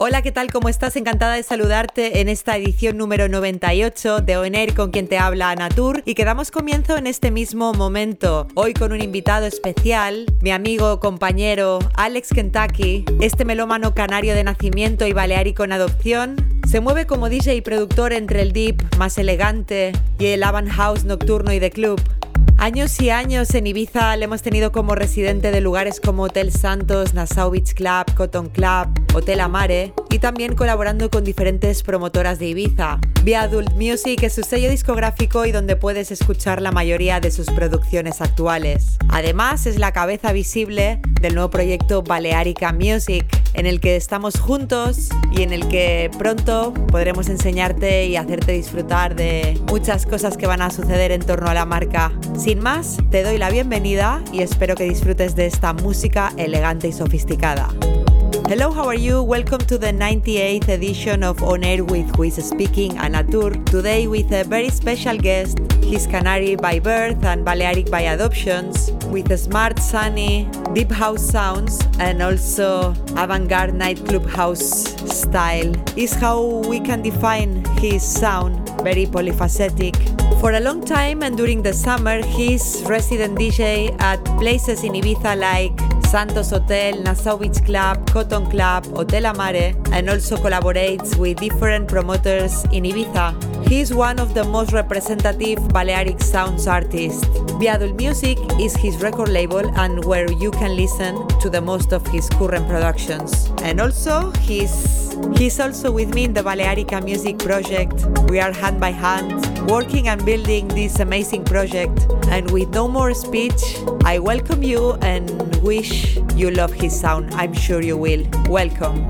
Hola, ¿qué tal? ¿Cómo estás? Encantada de saludarte en esta edición número 98 de ONER con quien te habla Natur y que damos comienzo en este mismo momento. Hoy con un invitado especial, mi amigo, compañero Alex Kentucky, este melómano canario de nacimiento y baleárico en adopción. Se mueve como DJ y productor entre el deep más elegante y el avant house nocturno y de club. Años y años en Ibiza le hemos tenido como residente de lugares como Hotel Santos, Nassau Beach Club, Cotton Club, Hotel Amare y también colaborando con diferentes promotoras de Ibiza. Via Adult Music es su sello discográfico y donde puedes escuchar la mayoría de sus producciones actuales. Además es la cabeza visible del nuevo proyecto Balearica Music, en el que estamos juntos y en el que pronto podremos enseñarte y hacerte disfrutar de muchas cosas que van a suceder en torno a la marca. Sin más, te doy la bienvenida y espero que disfrutes de esta música elegante y sofisticada. Hello, how are you? Welcome to the 98th edition of On Air with Who is Speaking, Anatur. Today with a very special guest. He's Canary by birth and Balearic by adoptions, with smart, sunny, deep house sounds and also avant-garde nightclub house style. Is how we can define his sound, very polyphacetic. For a long time and during the summer, he's resident DJ at places in Ibiza like Santos Hotel, Nassau Beach Club, Cotton Club, Hotel Amare, and also collaborates with different promoters in Ibiza. He is one of the most representative Balearic sounds artists. Viadul Music is his record label and where you can listen to the most of his current productions. And also, he's, he's also with me in the Balearica Music Project. We are hand by hand working and building this amazing project. And with no more speech, I welcome you and wish you love his sound. I'm sure you will. Welcome.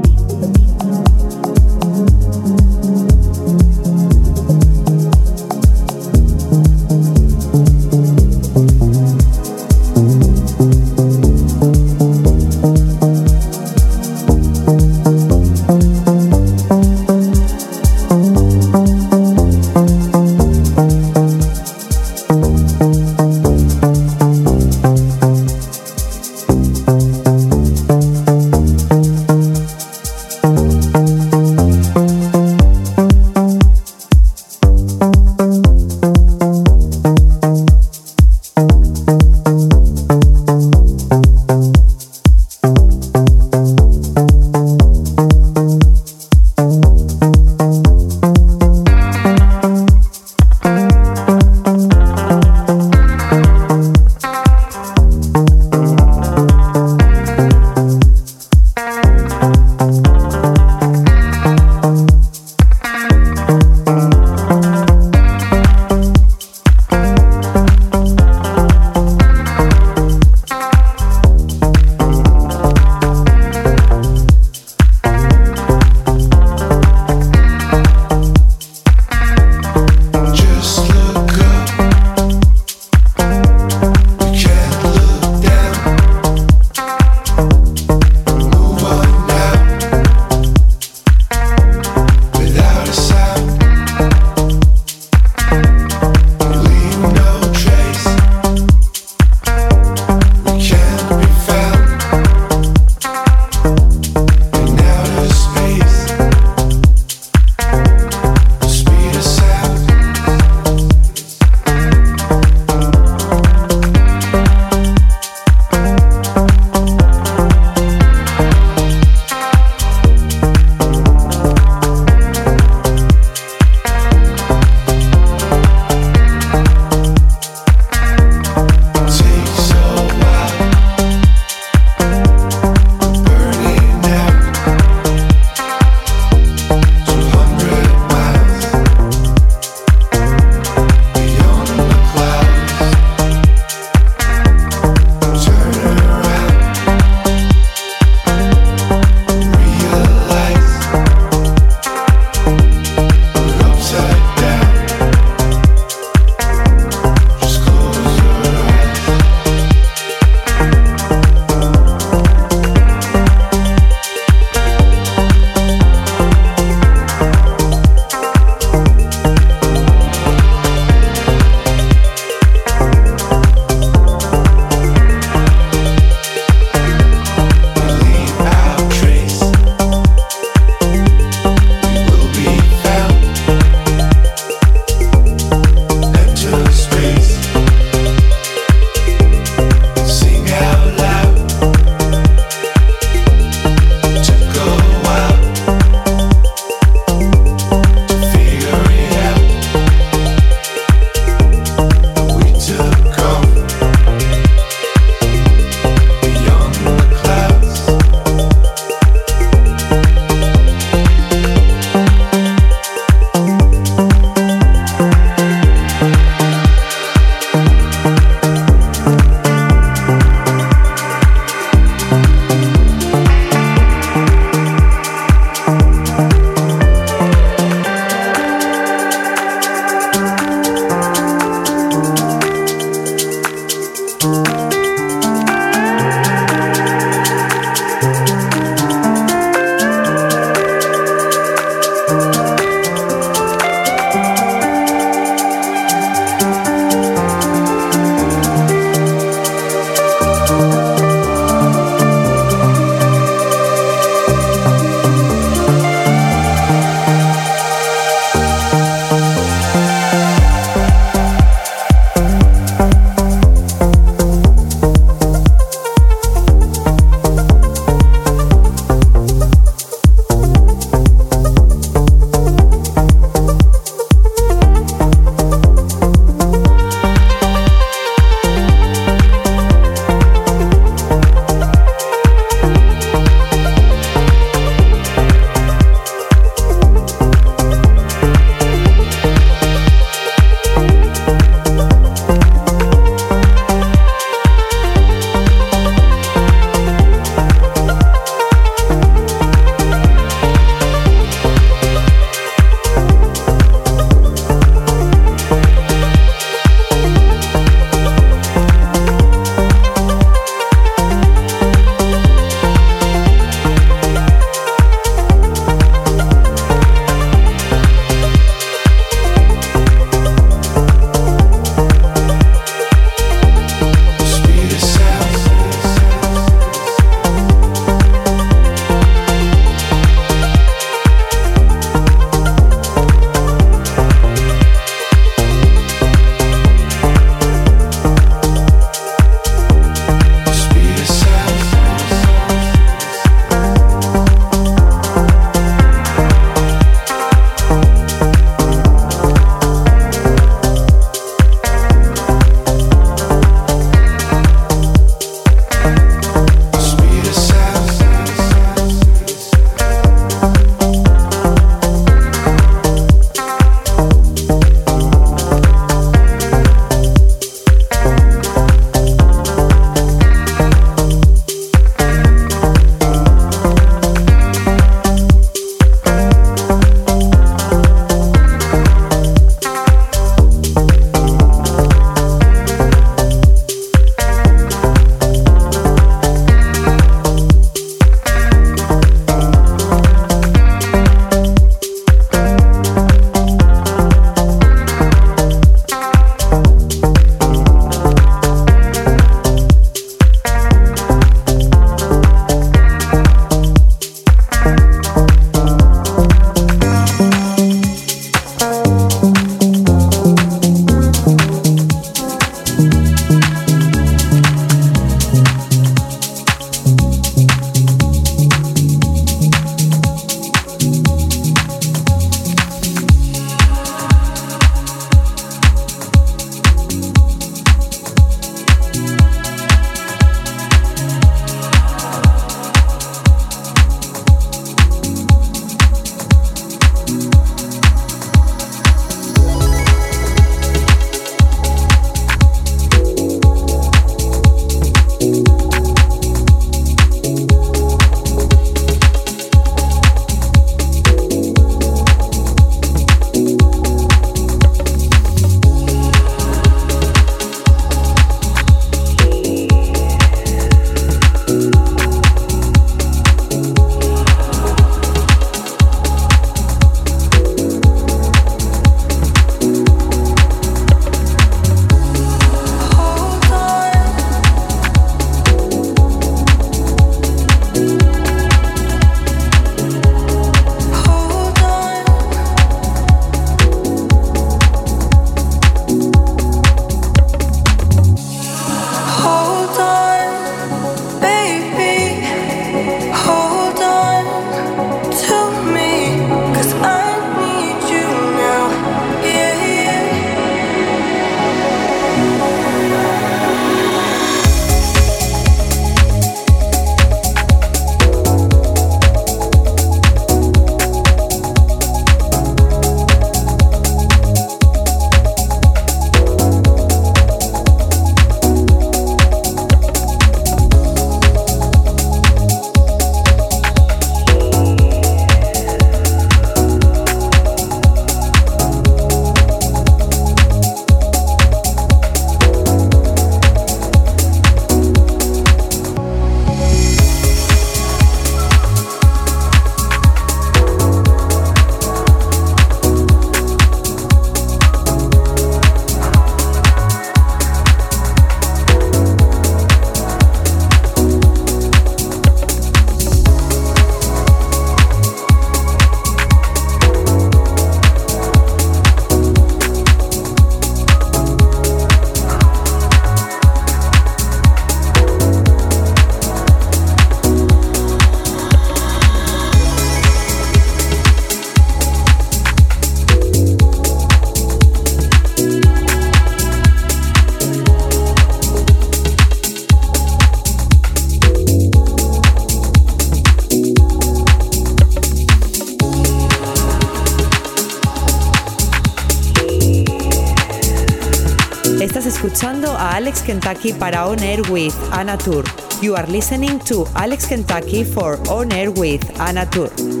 Kentucky para On Air with Anna Tour. You are listening to Alex Kentucky for On Air with Anna Tour.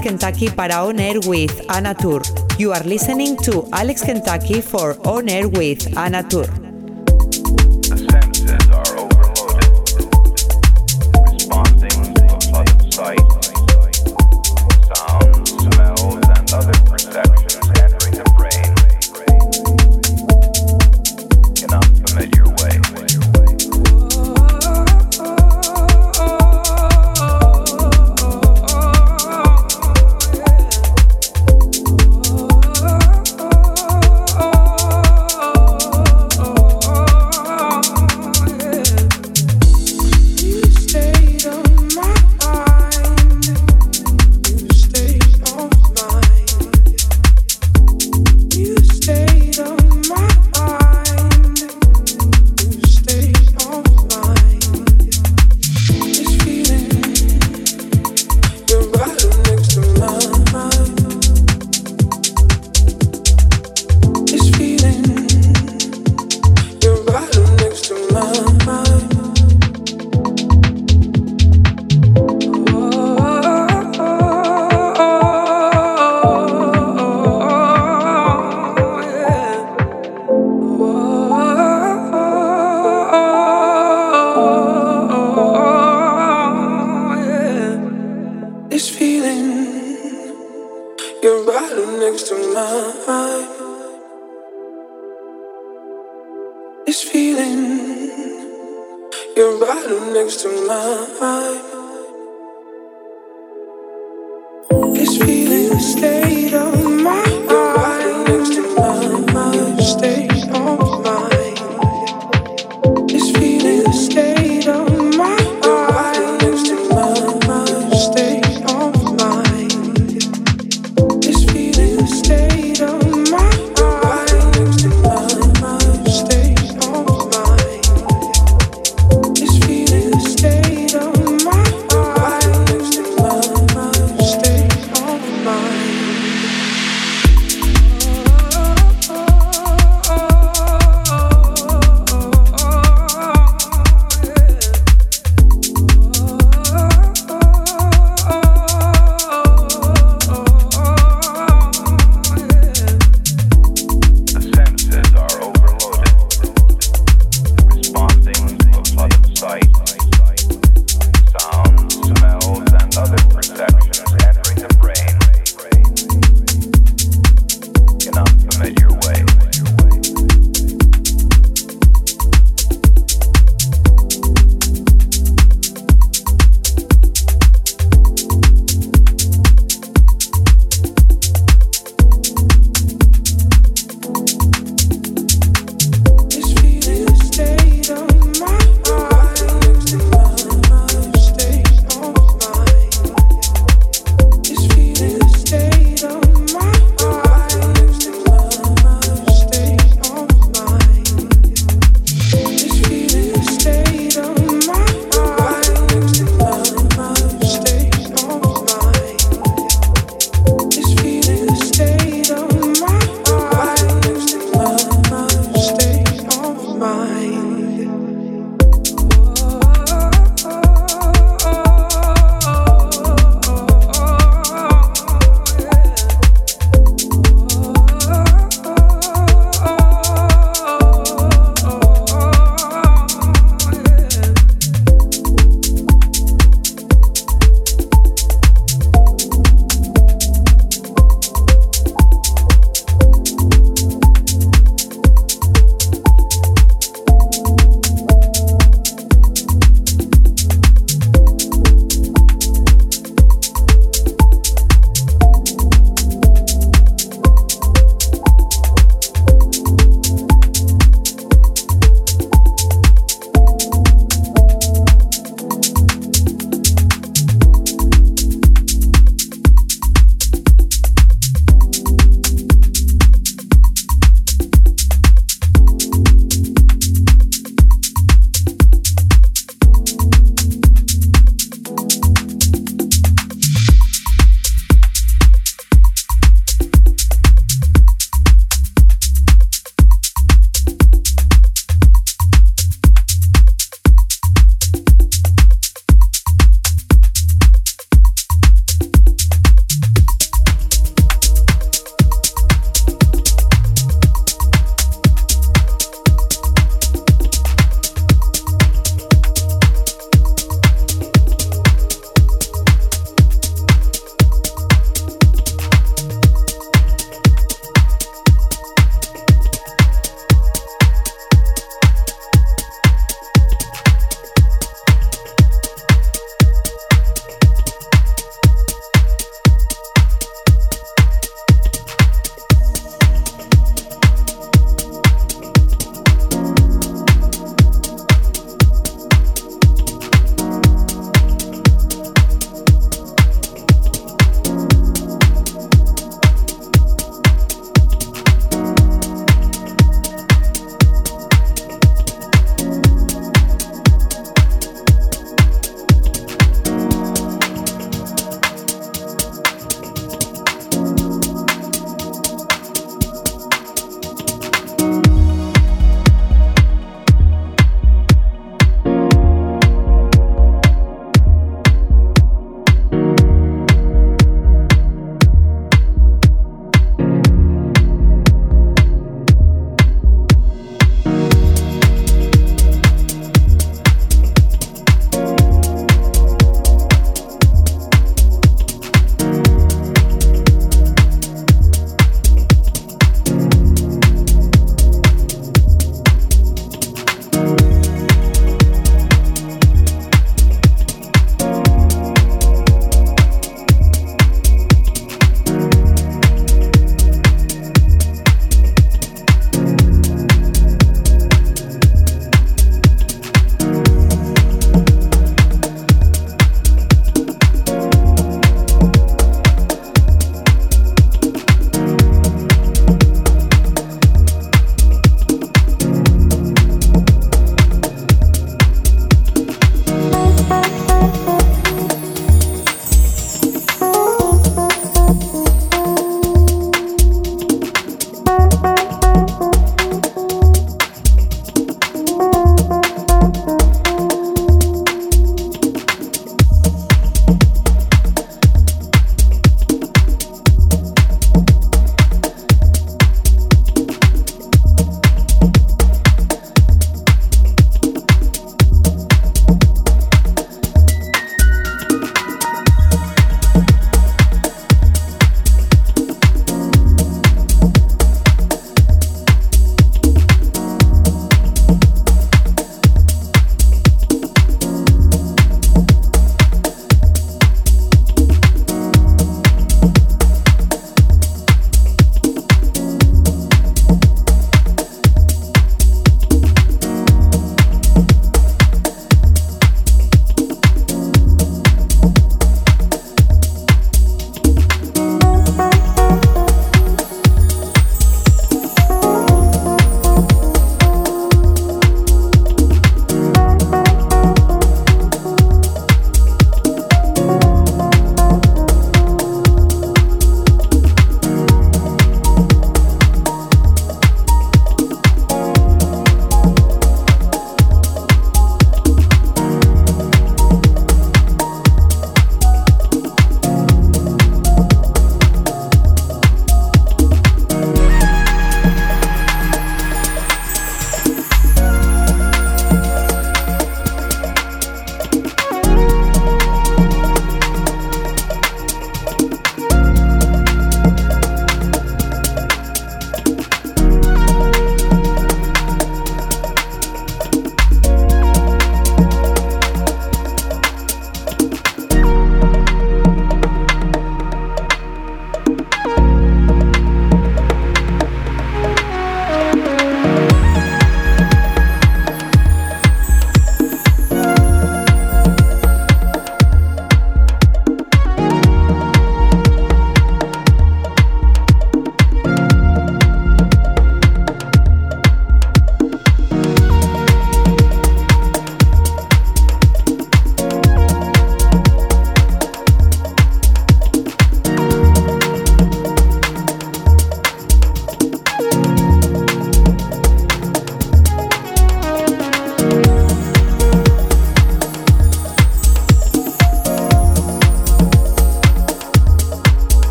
Kentucky para On Air with Anna Tour. You are listening to Alex Kentucky for On Air with Anna Tour.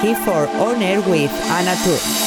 Key for On Air with Anna Tour.